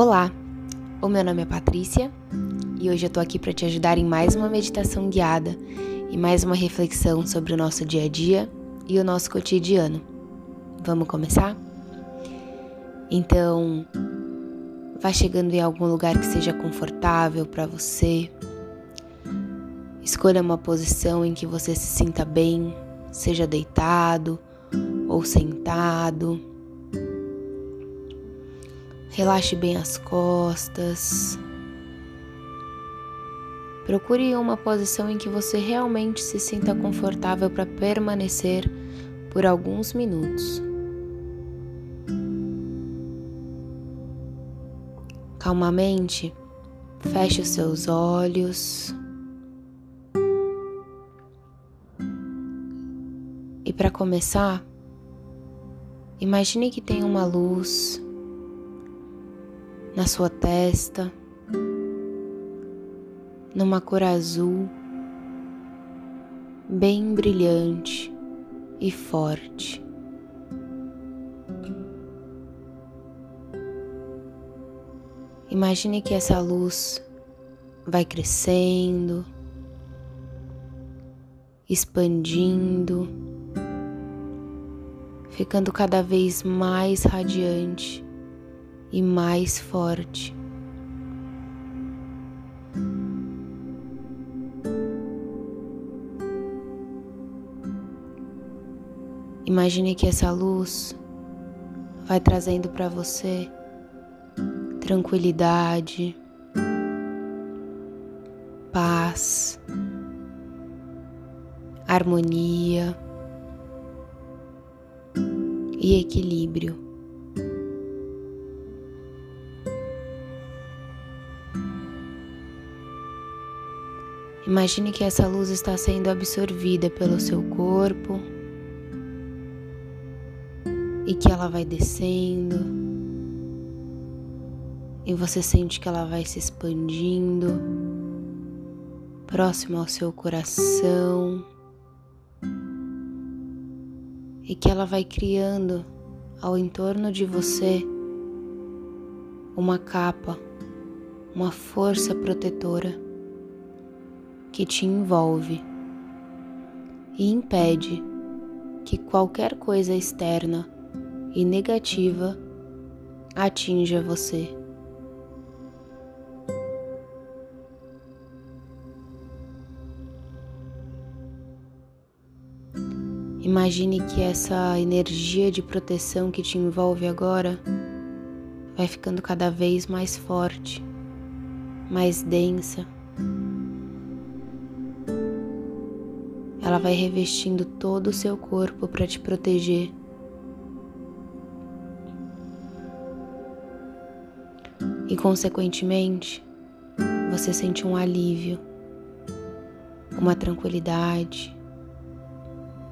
Olá, o meu nome é Patrícia e hoje eu tô aqui para te ajudar em mais uma meditação guiada e mais uma reflexão sobre o nosso dia a dia e o nosso cotidiano. Vamos começar? Então, vá chegando em algum lugar que seja confortável para você. Escolha uma posição em que você se sinta bem, seja deitado ou sentado. Relaxe bem as costas. Procure uma posição em que você realmente se sinta confortável para permanecer por alguns minutos. Calmamente, feche os seus olhos. E para começar, imagine que tem uma luz na sua testa, numa cor azul, bem brilhante e forte. Imagine que essa luz vai crescendo, expandindo, ficando cada vez mais radiante e mais forte. Imagine que essa luz vai trazendo para você tranquilidade, paz, harmonia e equilíbrio. Imagine que essa luz está sendo absorvida pelo seu corpo e que ela vai descendo, e você sente que ela vai se expandindo próximo ao seu coração. E que ela vai criando ao entorno de você uma capa, uma força protetora que te envolve e impede que qualquer coisa externa e negativa atinja você. Imagine que essa energia de proteção que te envolve agora vai ficando cada vez mais forte, mais densa Ela vai revestindo todo o seu corpo para te proteger. E, consequentemente, você sente um alívio, uma tranquilidade,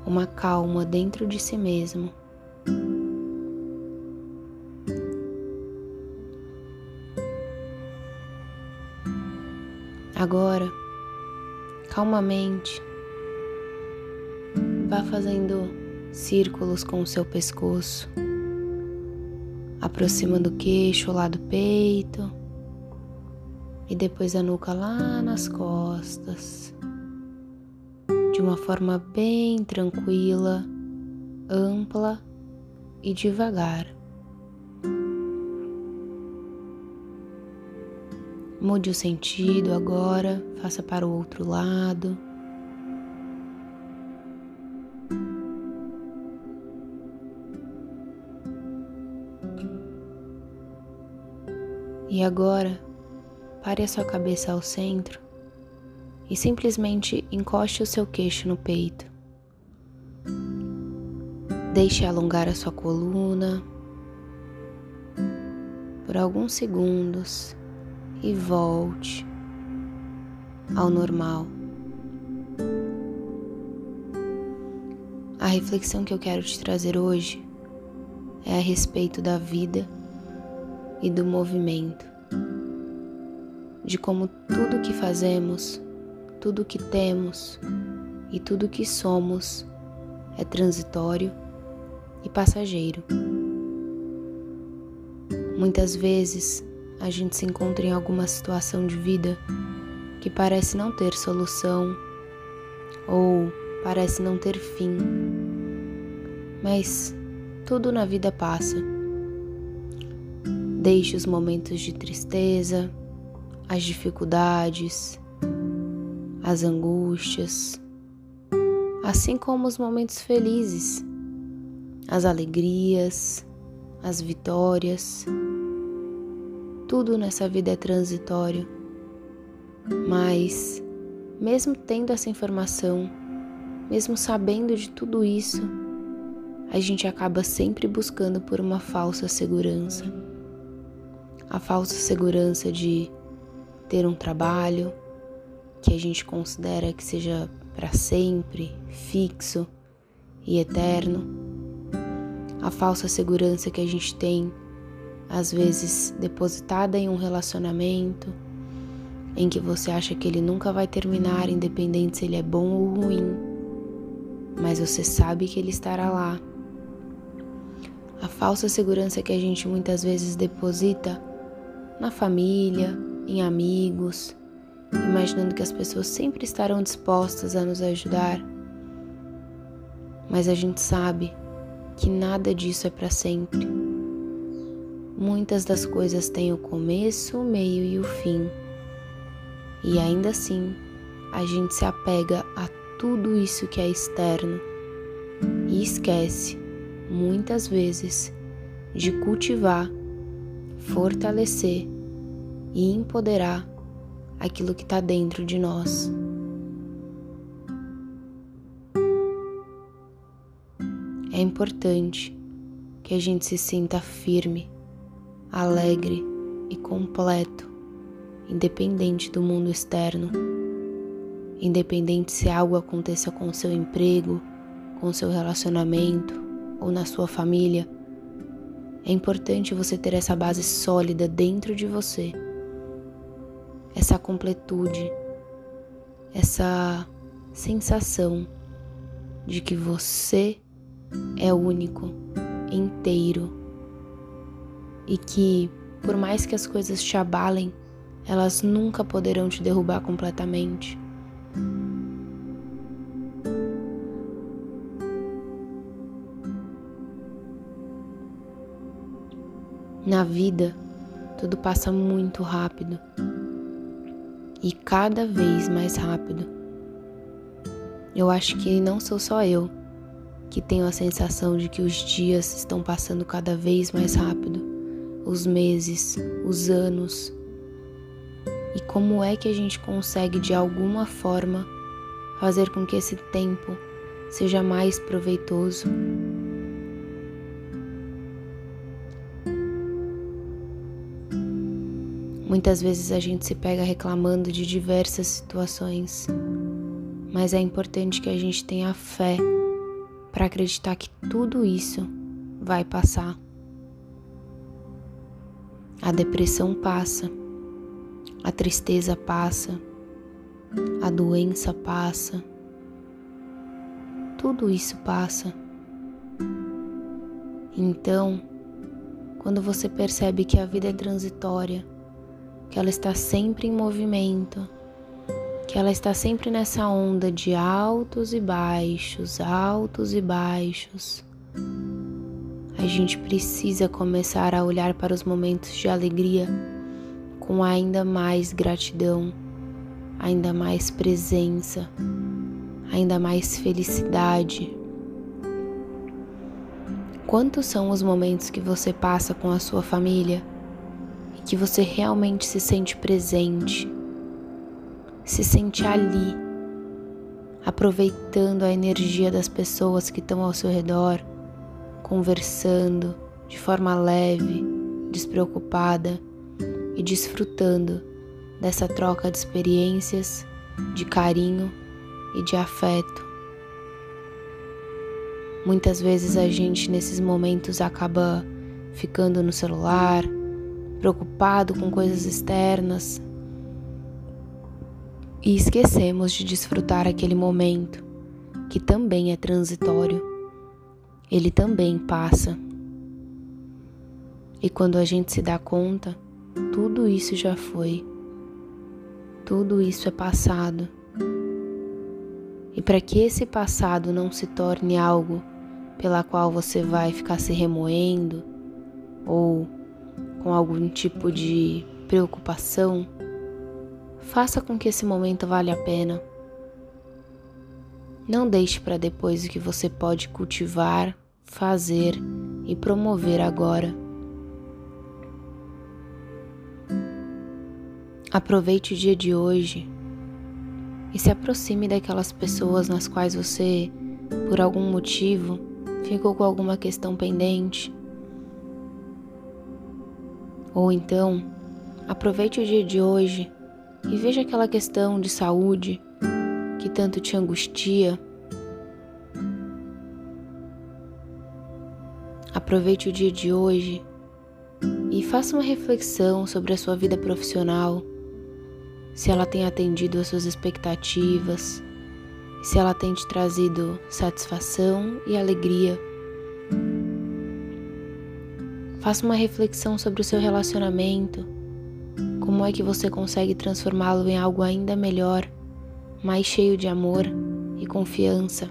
uma calma dentro de si mesmo. Agora, calmamente, Vá fazendo círculos com o seu pescoço, aproximando o queixo lá do peito e depois a nuca lá nas costas, de uma forma bem tranquila, ampla e devagar. Mude o sentido agora, faça para o outro lado. E agora, pare a sua cabeça ao centro e simplesmente encoste o seu queixo no peito. Deixe alongar a sua coluna por alguns segundos e volte ao normal. A reflexão que eu quero te trazer hoje é a respeito da vida e do movimento, de como tudo que fazemos, tudo que temos e tudo que somos é transitório e passageiro. Muitas vezes a gente se encontra em alguma situação de vida que parece não ter solução ou parece não ter fim. Mas tudo na vida passa. Deixe os momentos de tristeza, as dificuldades, as angústias, assim como os momentos felizes, as alegrias, as vitórias. Tudo nessa vida é transitório, mas, mesmo tendo essa informação, mesmo sabendo de tudo isso, a gente acaba sempre buscando por uma falsa segurança. A falsa segurança de ter um trabalho que a gente considera que seja para sempre, fixo e eterno. A falsa segurança que a gente tem às vezes depositada em um relacionamento em que você acha que ele nunca vai terminar, independente se ele é bom ou ruim, mas você sabe que ele estará lá. A falsa segurança que a gente muitas vezes deposita na família, em amigos, imaginando que as pessoas sempre estarão dispostas a nos ajudar. Mas a gente sabe que nada disso é para sempre. Muitas das coisas têm o começo, o meio e o fim. E ainda assim, a gente se apega a tudo isso que é externo e esquece, muitas vezes, de cultivar, fortalecer e empoderar aquilo que está dentro de nós. É importante que a gente se sinta firme alegre e completo, independente do mundo externo, independente se algo aconteça com o seu emprego, com o seu relacionamento ou na sua família. É importante você ter essa base sólida dentro de você, essa completude, essa sensação de que você é único, inteiro e que, por mais que as coisas te abalem, elas nunca poderão te derrubar completamente. Na vida, tudo passa muito rápido e cada vez mais rápido. Eu acho que não sou só eu que tenho a sensação de que os dias estão passando cada vez mais rápido os meses, os anos. E como é que a gente consegue de alguma forma fazer com que esse tempo seja mais proveitoso? Muitas vezes a gente se pega reclamando de diversas situações, mas é importante que a gente tenha fé para acreditar que tudo isso vai passar. A depressão passa, a tristeza passa, a doença passa, tudo isso passa. Então, quando você percebe que a vida é transitória, que ela está sempre em movimento, que ela está sempre nessa onda de altos e baixos, altos e baixos, a gente precisa começar a olhar para os momentos de alegria com ainda mais gratidão, ainda mais presença, ainda mais felicidade. Quantos são os momentos que você passa com a sua família que você realmente se sente presente, se sente ali, aproveitando a energia das pessoas que estão ao seu redor? conversando de forma leve, despreocupada e desfrutando dessa troca de experiências, de carinho e de afeto. Muitas vezes a gente nesses momentos acaba ficando no celular, preocupado com coisas externas e esquecemos de desfrutar aquele momento que também é transitório ele também passa. E quando a gente se dá conta, tudo isso já foi. Tudo isso é passado. E para que esse passado não se torne algo pela qual você vai ficar se remoendo ou com algum tipo de preocupação, faça com que esse momento valha a pena. Não deixe para depois o que você pode cultivar, fazer e promover agora. Aproveite o dia de hoje e se aproxime daquelas pessoas nas quais você, por algum motivo, ficou com alguma questão pendente. Ou então, aproveite o dia de hoje e veja aquela questão de saúde que tanto te angustia. Aproveite o dia de hoje e faça uma reflexão sobre a sua vida profissional, se ela tem atendido às suas expectativas, se ela tem te trazido satisfação e alegria. Faça uma reflexão sobre o seu relacionamento, como é que você consegue transformá-lo em algo ainda melhor mais cheio de amor e confiança.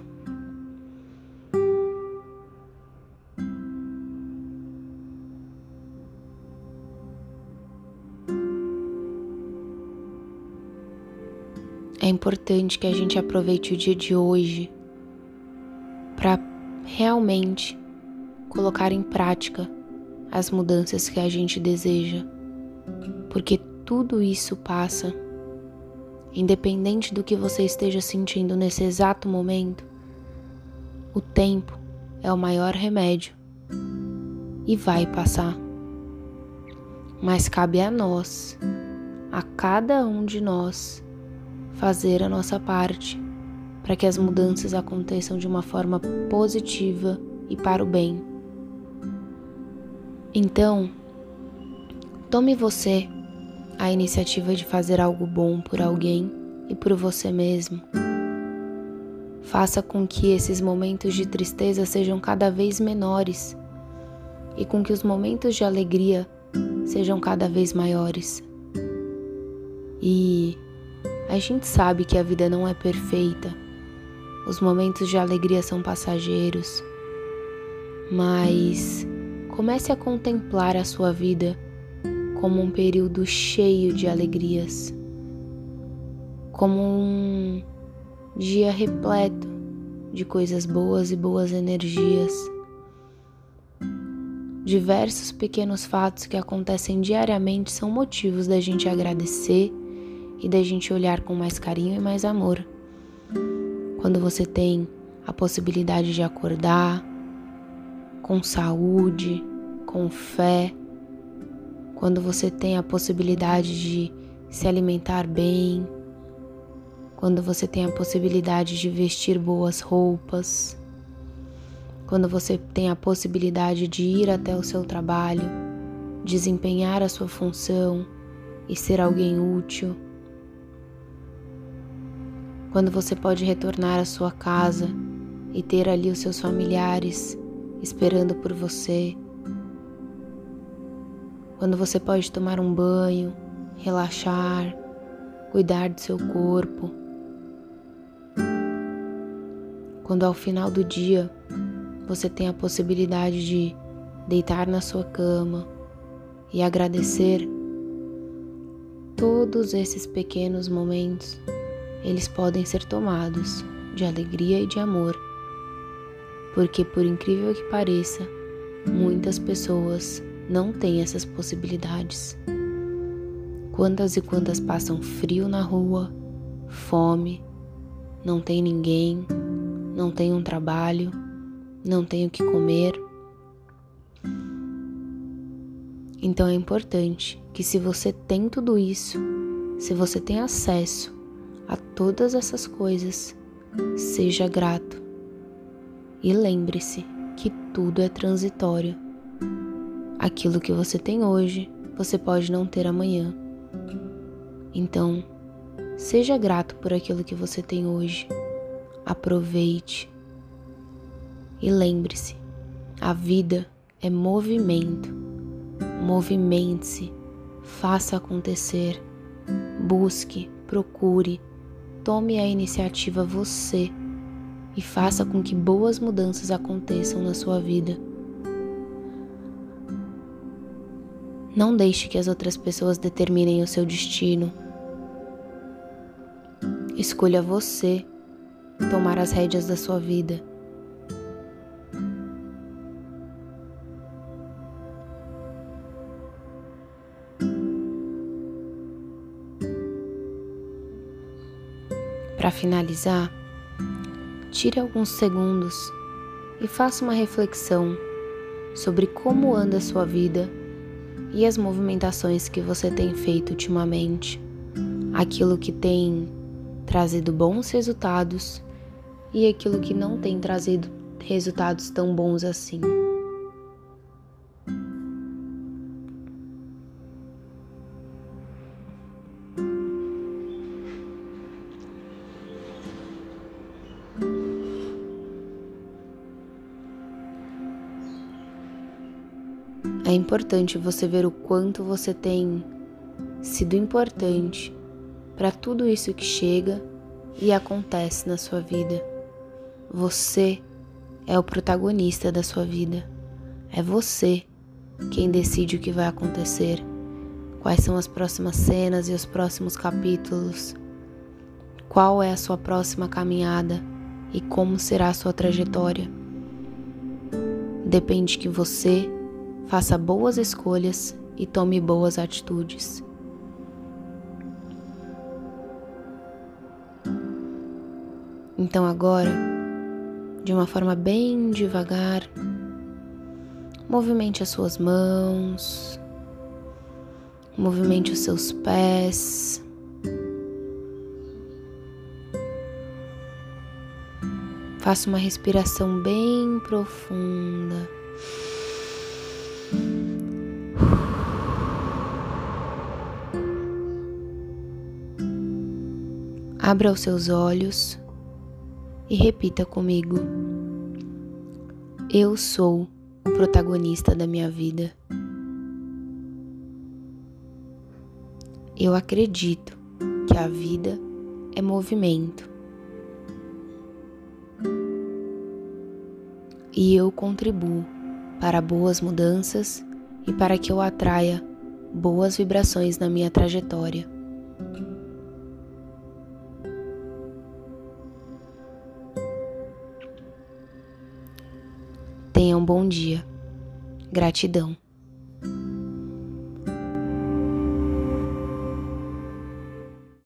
É importante que a gente aproveite o dia de hoje para realmente colocar em prática as mudanças que a gente deseja, porque tudo isso passa independente do que você esteja sentindo nesse exato momento, o tempo é o maior remédio e vai passar. Mas cabe a nós, a cada um de nós, fazer a nossa parte para que as mudanças aconteçam de uma forma positiva e para o bem. Então, tome você a iniciativa de fazer algo bom por alguém e por você mesmo. Faça com que esses momentos de tristeza sejam cada vez menores e com que os momentos de alegria sejam cada vez maiores. E a gente sabe que a vida não é perfeita, os momentos de alegria são passageiros, mas comece a contemplar a sua vida como um período cheio de alegrias, como um dia repleto de coisas boas e boas energias. Diversos pequenos fatos que acontecem diariamente são motivos da gente agradecer e da gente olhar com mais carinho e mais amor. Quando você tem a possibilidade de acordar com saúde, com fé, quando você tem a possibilidade de se alimentar bem, quando você tem a possibilidade de vestir boas roupas, quando você tem a possibilidade de ir até o seu trabalho, desempenhar a sua função e ser alguém útil, quando você pode retornar à sua casa e ter ali os seus familiares esperando por você quando você pode tomar um banho, relaxar, cuidar do seu corpo. Quando ao final do dia você tem a possibilidade de deitar na sua cama e agradecer todos esses pequenos momentos, eles podem ser tomados de alegria e de amor. Porque por incrível que pareça, muitas pessoas não tem essas possibilidades. Quantas e quantas passam frio na rua, fome, não tem ninguém, não tem um trabalho, não tem o que comer. Então é importante que se você tem tudo isso, se você tem acesso a todas essas coisas, seja grato. E lembre-se que tudo é transitório. Aquilo que você tem hoje, você pode não ter amanhã. Então, seja grato por aquilo que você tem hoje. Aproveite. E lembre-se, a vida é movimento. Movimente-se, faça acontecer, busque, procure, tome a iniciativa você e faça com que boas mudanças aconteçam na sua vida. Não deixe que as outras pessoas determinem o seu destino. Escolha você tomar as rédeas da sua vida. Para finalizar, tire alguns segundos e faça uma reflexão sobre como anda a sua vida e as movimentações que você tem feito ultimamente, aquilo que tem trazido bons resultados e aquilo que não tem trazido resultados tão bons assim. Importante você ver o quanto você tem sido importante para tudo isso que chega e acontece na sua vida. Você é o protagonista da sua vida. É você quem decide o que vai acontecer, quais são as próximas cenas e os próximos capítulos, qual é a sua próxima caminhada e como será a sua trajetória. Depende que você faça boas escolhas e tome boas atitudes. Então agora, de uma forma bem devagar, movimente as suas mãos, movimente os seus pés. Faça uma respiração bem profunda. Abra os seus olhos e repita comigo: Eu sou o protagonista da minha vida. Eu acredito que a vida é movimento. E eu contribuo para boas mudanças e para que eu atraia boas vibrações na minha trajetória. Um bom dia. Gratidão.